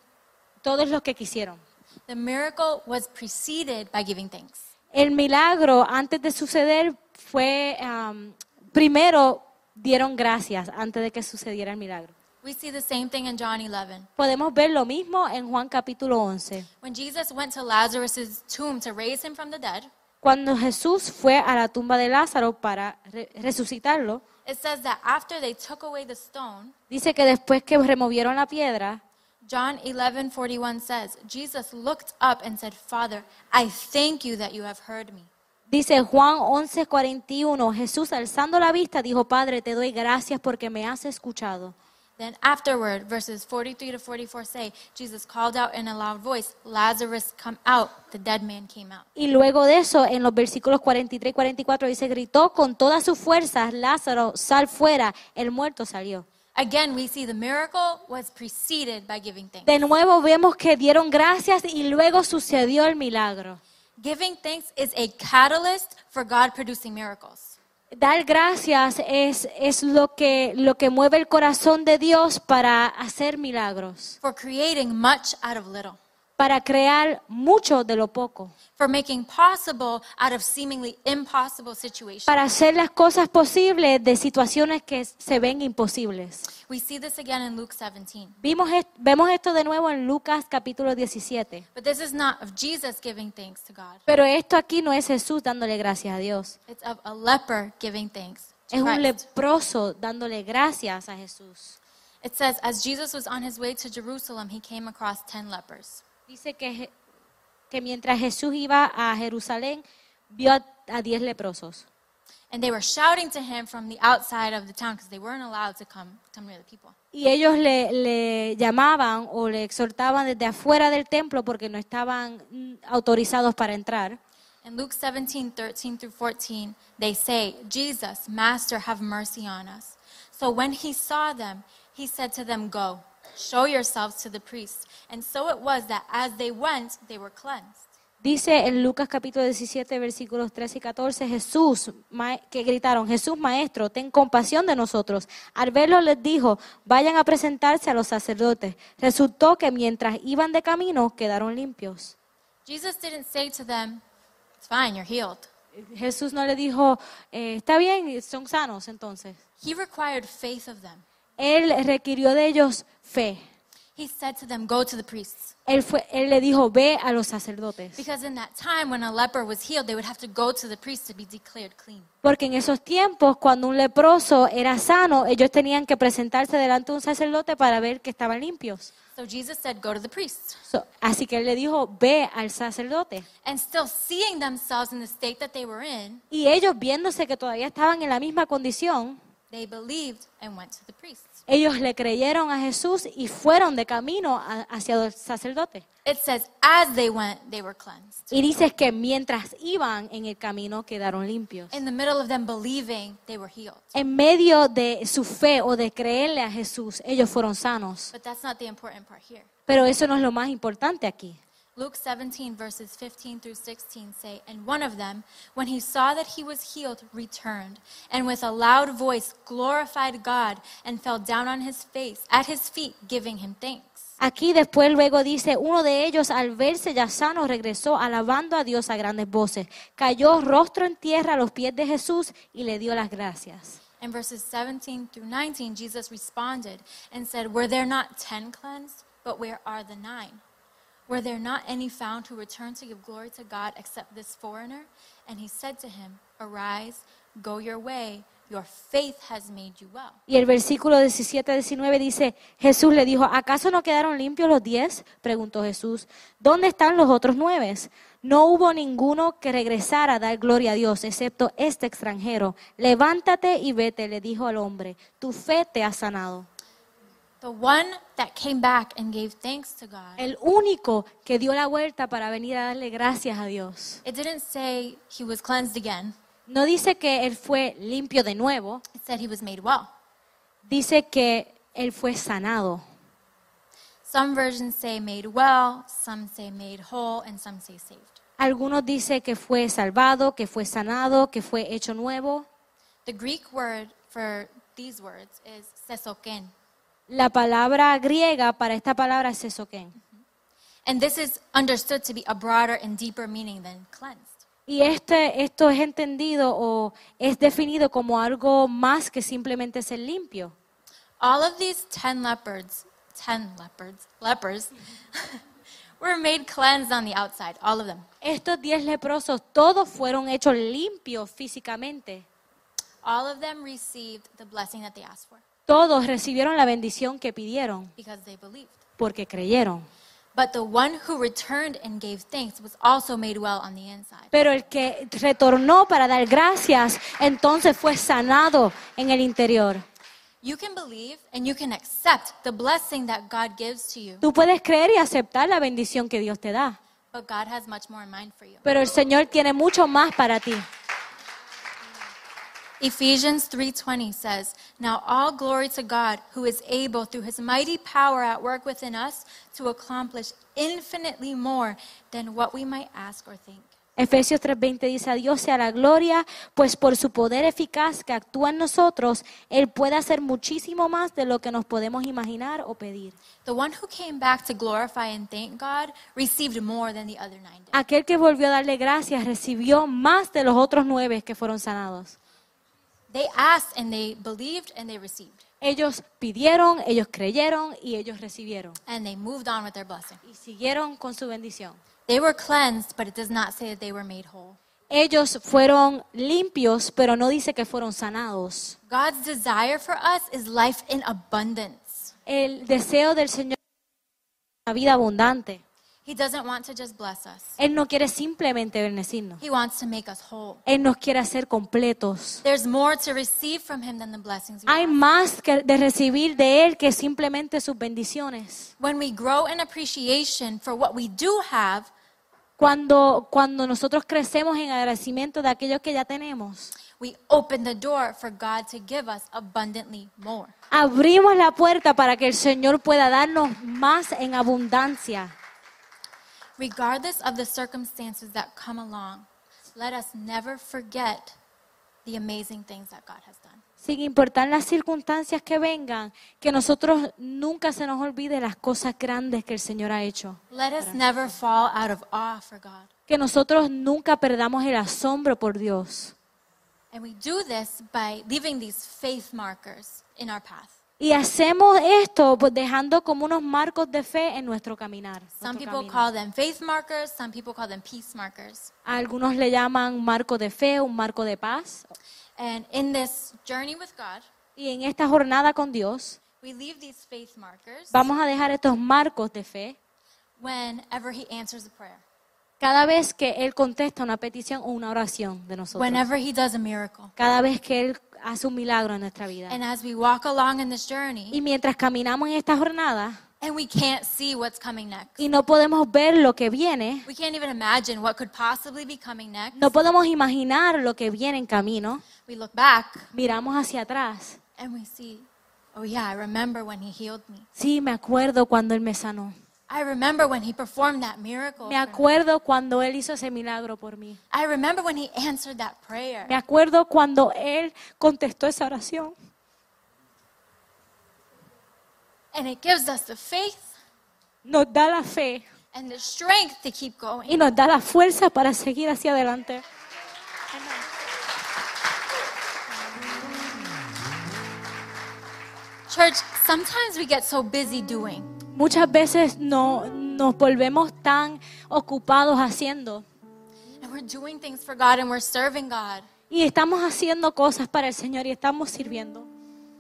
todos los que quisieron. The miracle was preceded by giving thanks. El milagro antes de suceder fue, am, primero dieron gracias antes de que sucediera el milagro. We see the same thing in John 11. Podemos ver lo mismo en Juan capítulo 11. When Jesus went to Lazarus' tomb to raise him from the dead, Cuando Jesús fue a la tumba de Lázaro para re- resucitarlo, it says that after they took away the stone, dice que después que removieron la piedra, John 11:41 says, Jesus looked up and said, "Father, I thank you that you have heard me." Dice Juan 11:41, Jesús alzando la vista dijo, Padre, te doy gracias porque me has escuchado. Then afterward, verses 43 to 44 say, Jesus called out in a loud voice, Lazarus, come out. The dead man came out. Y luego de eso, en los versículos 43 y 44 dice, gritó con todas sus fuerzas, Lázaro, sal fuera, el muerto salió. Again, we see the miracle was preceded by giving thanks. De nuevo vemos que dieron gracias y luego sucedió el milagro. Giving thanks is a catalyst for God producing miracles. Dar gracias es, es lo, que, lo que mueve el corazón de Dios para hacer milagros, for creating much out of little, para crear mucho de lo poco, for making possible out of seemingly impossible situations. para hacer las cosas posibles de situaciones que se ven imposibles. We see this again in Luke 17. Vimos, est- vemos esto de nuevo en Lucas capítulo 17. But this is not of Jesus giving thanks to God. Pero esto aquí no es Jesús dándole gracias a Dios. It's of a leper giving thanks Es un leproso dándole gracias a Jesús. It says, as Jesus was on his way to Jerusalem, he came across ten lepers. Dice que, mientras Jesús iba a Jerusalén, vio a, a diez leprosos. And they were shouting to him from the outside of the town because they weren't allowed to come, come near the people. Y ellos le, le llamaban o le exhortaban desde afuera del templo porque no estaban mm, autorizados para entrar. In Luke 17, 13 through 14, they say, Jesus, Master, have mercy on us. So when he saw them, he said to them, Go, show yourselves to the priests. And so it was that as they went, they were cleansed. Dice en Lucas capítulo 17, versículos 13 y 14, Jesús, que gritaron, Jesús Maestro, ten compasión de nosotros. Al verlo les dijo, vayan a presentarse a los sacerdotes. Resultó que mientras iban de camino quedaron limpios. Jesus didn't say to them, It's fine, you're healed. Jesús no le dijo, "Eh, está bien, son sanos entonces. He required faith of them. Él requirió de ellos fe. He said to them, Go to the priests. Él, fue, él le dijo, ve a los sacerdotes. Because in that time, when a leper was healed, they would have to go to the priest to be declared clean. Porque en esos tiempos, cuando un leproso era sano, ellos tenían que presentarse delante de un sacerdote para ver que estaban limpios. So Jesus said, Go to the priest. So, así que él le dijo, ve al sacerdote. And still seeing themselves in the state that they were in, Y ellos viéndose que todavía estaban en la misma condición, they believed and went to the priest. Ellos le creyeron a Jesús y fueron de camino a- hacia el sacerdote. It says, As they went, they were cleansed. Y dices que mientras iban en el camino quedaron limpios. In the middle of them believing, they were healed. En medio de su fe o de creerle a Jesús, ellos fueron sanos. But that's not the important part here. Pero eso no es lo más importante aquí. Luke 17, verses 15 through 16 say, And one of them, when he saw that he was healed, returned, and with a loud voice glorified God, and fell down on his face at his feet, giving him thanks. Aquí después luego dice, uno de ellos al verse ya sano regresó alabando a Dios a grandes voces. Cayó rostro en tierra a los pies de Jesús y le dio las gracias. In verses 17 through 19, Jesus responded and said, Were there not ten cleansed? But where are the nine? Were there not any found who returned to give glory to God except this foreigner? And he said to him, Arise, go your way, your faith has made you well. Y el versículo 17-19 dice, Jesús le dijo, ¿acaso no quedaron limpios los diez? Preguntó Jesús, ¿dónde están los otros nueve? No hubo ninguno que regresara a dar gloria a Dios, excepto este extranjero. Levántate y vete, le dijo al hombre, tu fe te ha sanado. The one that came back and gave thanks to God, El único que dio la vuelta para venir a darle gracias a Dios. it didn't say he was cleansed again, No dice que él fue limpio de nuevo, it said he was made well. dice que él fue sanado. Some versions say made well, some say made whole, and some say saved. Algunos dicen que fue salvado, que fue sanado, que fue hecho nuevo. The Greek word for these words is sesoken. La palabra griega para esta palabra es sesoken. And this is understood to be a broader and deeper meaning than cleansed. Y este, esto es entendido o es definido como algo más que simplemente ser limpio. All of these ten leopards, ten leopards, lepers, were made cleansed on the outside, all of them. Estos diez leprosos, todos fueron hechos limpios físicamente. All of them received the blessing that they asked for Todos recibieron la bendición que pidieron because they believed. porque creyeron. But the one who returned and gave thanks was also made well on the inside. Pero el que retornó para dar gracias, entonces fue sanado en el interior. You can believe and you can accept the blessing that God gives to you, Tú puedes creer y aceptar la bendición que Dios te da, but God has much more in mind for you. pero el Señor tiene mucho más para ti. Ephesians 3:20 says, "Now all glory to God, who is able through his mighty power at work within us to accomplish infinitely more than what we might ask or think." Efesios 3:20 dice, a Dios sea la gloria, pues por su poder eficaz que actúa en nosotros, Él puede hacer muchísimo más de lo que nos podemos imaginar o pedir. The one who came back to glorify and thank God received more than the other nine did. Aquel que volvió a darle gracias recibió más de los otros nueve que fueron sanados. They asked and they believed and they received. Ellos pidieron, ellos creyeron y ellos recibieron. And they moved on with their blessing. Y siguieron con su bendición. They were cleansed, but it does not say that they were made whole. Ellos fueron limpios, pero no dice que fueron sanados. God's desire for us is life in abundance. El deseo del Señor es una vida abundante. He doesn't want to just bless us. Él no quiere simplemente bendecirnos. He wants to make us whole. Él nos quiere hacer completos. There's more to receive from him than the blessings we Hay have. más que de recibir de Él que simplemente sus bendiciones. When we grow in appreciation for what we do have, Cuando, cuando nosotros crecemos en agradecimiento de aquello que ya tenemos, we open the door for God to give us abundantly more. abrimos la puerta para que el Señor pueda darnos más en abundancia. Regardless of the circumstances that come along, let us never forget the amazing things that God has done. Sin importar las circunstancias que vengan, que nosotros nunca se nos olvide las cosas grandes que el Señor ha hecho. Let us never fall out of awe for God. Que nosotros nunca perdamos el asombro por Dios. And we do this by leaving these faith markers in our path. Y hacemos esto pues, dejando como unos marcos de fe en nuestro caminar. Some nuestro people call them faith markers, some people call them peace markers. Algunos le llaman marco de fe, un marco de paz. And in this journey with God, Y en esta jornada con Dios we leave these faith markers vamos a dejar estos marcos de fe whenever He answers a prayer, cada vez que Él contesta una petición o una oración de nosotros. whenever He does a miracle. Cada vez que Él hace un milagro en nuestra vida. And as we walk along in this journey, Y mientras caminamos en esta jornada and we can't see what's coming next, y no podemos ver lo que viene, we can't even imagine what could possibly be coming next, no podemos imaginar lo que viene en camino, we look back miramos hacia atrás. and we see, oh yeah, I remember when He healed me. Sí, me acuerdo cuando Él me sanó. I remember when He performed that miracle. Me acuerdo cuando Él hizo ese milagro por mí. I remember when He answered that prayer. Me acuerdo cuando Él contestó esa oración. And it gives us the faith Nos da la fe and the strength to keep y going. nos da la fuerza para seguir hacia adelante. Church, sometimes we get so busy doing. Muchas veces no, nos volvemos tan ocupados haciendo And we're doing things for God and we're serving God. y estamos haciendo cosas para el Señor y estamos sirviendo.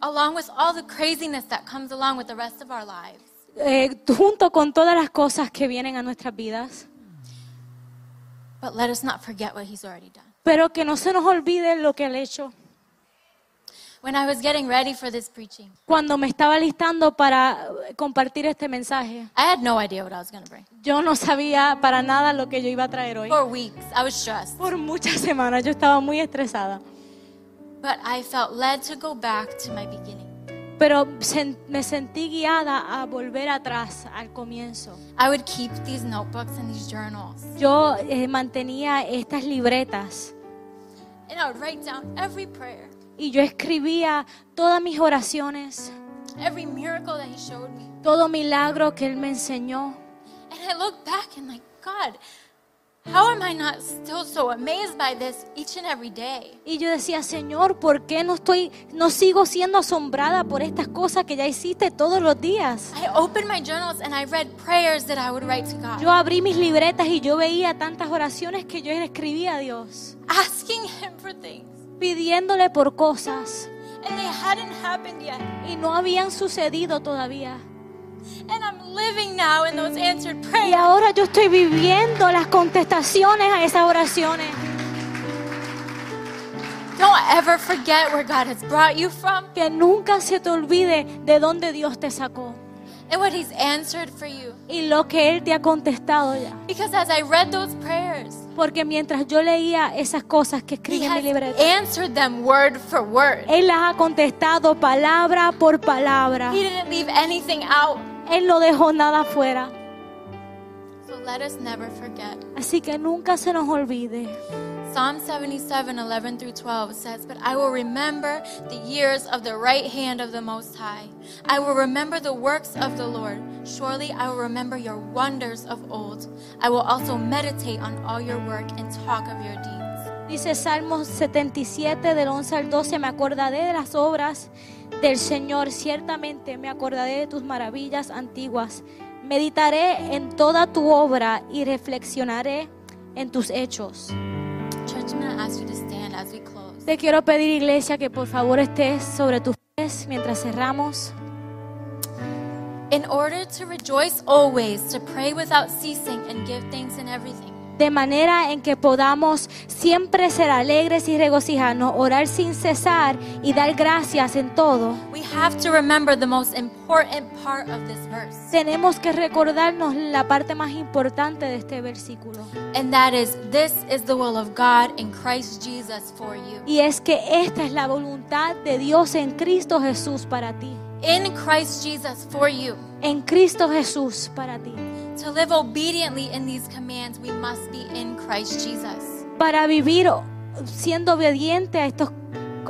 Along with all the craziness that comes along with the rest of our lives. Eh, junto con todas las cosas que vienen a nuestras vidas, But let us not forget what He's already done. pero que no se nos olvide lo que Él ha hecho. When I was getting ready for this preaching, Cuando me estaba listando para compartir este mensaje, I had no idea what I was going to bring. yo no sabía para nada lo que yo iba a traer hoy. For weeks, I was stressed. Por muchas semanas yo estaba muy estresada, But I felt led to go back to my beginning. pero sen- me sentí guiada a volver atrás al comienzo. I would keep these notebooks and these journals. Yo eh, mantenía estas libretas And I would write down every prayer, y yo escribía todas mis oraciones, every miracle that He showed me. todo milagro que Él me enseñó. And I look back and like, God, how am I not still so amazed by this each and every day? Y yo decía, Señor, ¿por qué no estoy, no sigo siendo asombrada por estas cosas que ya hiciste todos los días? I opened my journals and I read prayers that I would write to God, Yo abrí mis libretas y yo veía tantas oraciones que yo escribía a Dios, asking Him for things. Pidiéndole por cosas And they hadn't happened yet. y no habían sucedido todavía. And I'm living now in those answered Y prayers. ahora yo estoy viviendo las contestaciones a esas oraciones. Don't ever forget where God has brought you from Que nunca se te olvide de dónde Dios te sacó and what He's answered for you. y lo que Él te ha contestado ya. Because as I read those prayers, Porque mientras yo leía esas cosas que He escribí en mi answered them word for word. Él las ha contestado palabra por palabra. He didn't leave anything out. Él no dejó nada fuera. So let us never forget. Así que nunca se nos olvide. Psalm 77, 11 through 12 says, But I will remember the years of the right hand of the Most High. I will remember the works of the Lord. Surely I will remember your wonders of old. I will also meditate on all your work and talk of your deeds. Dice Salmos 77 del 11 al 12, me acordaré de las obras del Señor, ciertamente me acordaré de tus maravillas antiguas. Meditaré en toda tu obra y reflexionaré en tus hechos. Te quiero pedir, iglesia, que por favor estés sobre tus pies mientras cerramos. In order to rejoice always, to pray without ceasing, and give thanks in everything. De manera en que podamos siempre ser alegres y regocijarnos, orar sin cesar y dar gracias en todo. We have to remember the most important part of this verse, Tenemos que recordarnos la parte más importante de este versículo. and that is this is the will of God in Christ Jesus for you. Y es que esta es la voluntad de Dios en Cristo Jesús para ti. In Christ Jesus for you. En Cristo Jesús para ti. To live obediently in these commands, we must be in Christ Jesus. Para vivir siendo obediente a estos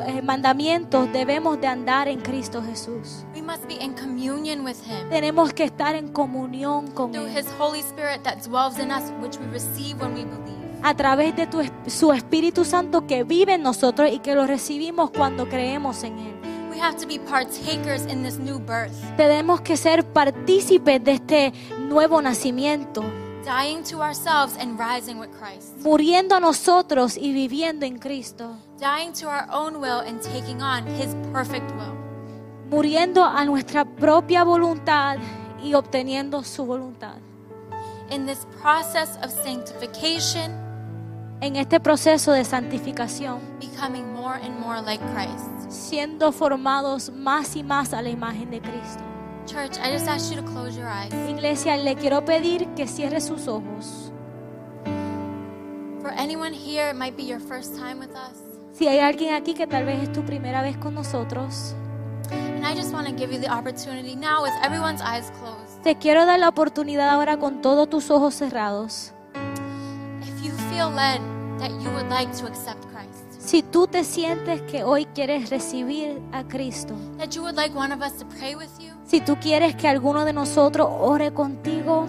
eh, mandamientos debemos de andar en Cristo Jesús. We must be in communion with Him Tenemos que estar en comunión con through Él. His Holy Spirit that dwells in us, which we receive when we believe. a través de tu, su Espíritu Santo que vive en nosotros y que lo recibimos cuando creemos en Él. We have to be partakers in this new birth, Tenemos que ser partícipes de este nuevo nacimiento, dying to ourselves and rising with Christ, muriendo a nosotros y viviendo en Cristo, dying to our own will and taking on His perfect will. muriendo a nuestra propia voluntad y obteniendo su voluntad. In this process of sanctification, En este proceso de santificación, becoming more and more like Christ. siendo formados más y más a la imagen de Cristo. Church, I just ask you to close your eyes. Iglesia, le quiero pedir que cierre sus ojos. For anyone here, it might be your first time with us. Si hay alguien aquí que tal vez es tu primera vez con nosotros, And I just want to give you the opportunity now with everyone's eyes closed. te quiero dar la oportunidad ahora con todos tus ojos cerrados. If you feel led that you would like to accept Christ, Si tú te sientes que hoy quieres recibir a Cristo, that you would like one of us to pray with you, si tú quieres que alguno de nosotros ore contigo,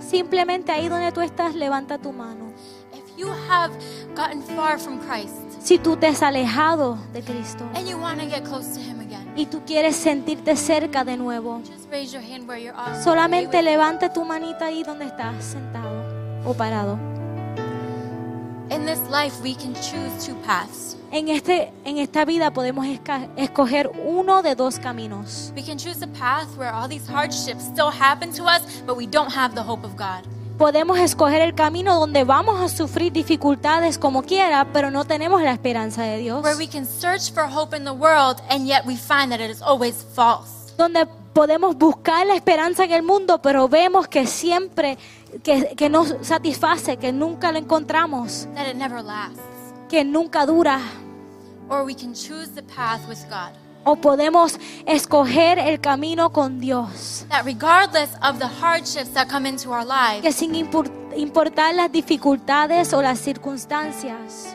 simplemente ahí donde tú estás, levanta tu mano. If you have gotten far from Christ Si tú te has alejado de Cristo and you want to get close to Him again, y tú quieres sentirte cerca de nuevo, just raise your hand where you are. solamente levanta tu manita ahí donde estás sentado o parado. In this life, we can choose two paths. En, este, en esta vida podemos escoger uno de dos caminos. We can choose a path where all these hardships still happen to us, but we don't have the hope of God. Podemos escoger el camino donde vamos a sufrir dificultades como quiera, pero no tenemos la esperanza de Dios. Where we can search for hope in the world, and yet we find that it is always false. Donde podemos buscar la esperanza en el mundo, pero vemos que siempre, que, que nos satisface, que nunca lo encontramos, that it never lasts. Que nunca dura. Or we can choose the path with God. O podemos escoger el camino con Dios. That regardless of the hardships that come into our lives, Que sin impor- importar las dificultades o las circunstancias,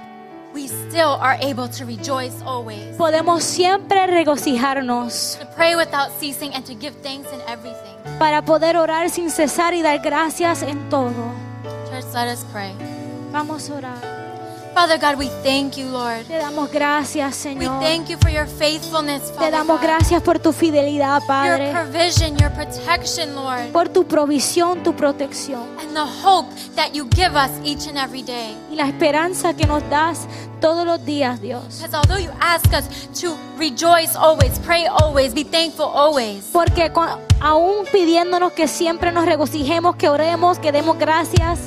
we still are able to rejoice always, podemos siempre regocijarnos to pray without ceasing, and to give thanks in everything. para poder orar sin cesar y dar gracias en todo. Church, let us pray. Vamos a orar. Father God, we thank you, Lord. Te damos gracias, We Señor. thank you for your faithfulness, Te Father damos God. gracias por tu fidelidad, Your Padre. provision, your protection, Lord. Por tu provisión, tu protección. And the hope that you give us each and every day. Y la esperanza que nos das todos los días, Dios. Because although you ask us to rejoice always, pray always, be thankful always, Porque con- aún pidiéndonos que siempre nos regocijemos, que oremos, que demos gracias,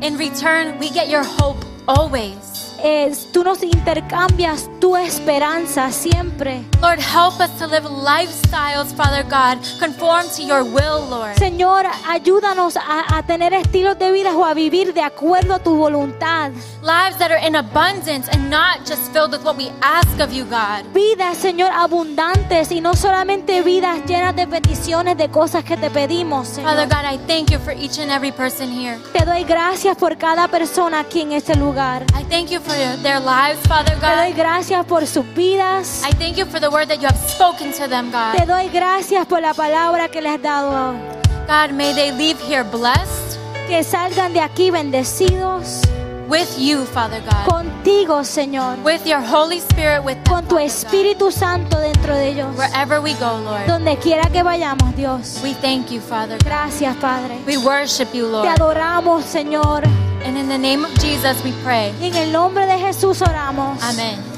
in return, we get your hope always. eh, tú nos intercambias tu esperanza siempre. Lord, help us to live lifestyles, Father God, conform to your will, Lord. Señor, ayúdanos a, a tener estilos de vida o a vivir de acuerdo a tu voluntad. Lives that are in abundance and not just filled with what we ask of you, God. Vidas, Señor, abundantes y no solamente vidas llenas de peticiones de cosas que te pedimos, Father. God, I thank you for each and every person here. Te doy gracias por cada persona aquí en este lugar. I thank you for their lives, Father Te doy God. Gracias por sus vidas. I thank you for the word that you have spoken to them, Te God. doy gracias por la palabra que les has dado. God, may they leave here blessed Que salgan de aquí bendecidos with you, Father God. contigo, Señor. With your Holy Spirit with them, Con tu. Espíritu Santo dentro de ellos. Wherever we go, Lord. Donde quiera que vayamos, Dios. We thank you, Father God. Gracias, Padre. We worship you, Te Lord. adoramos, Señor. And in the name of Jesus we pray. Y en el nombre de Jesús oramos. Amen.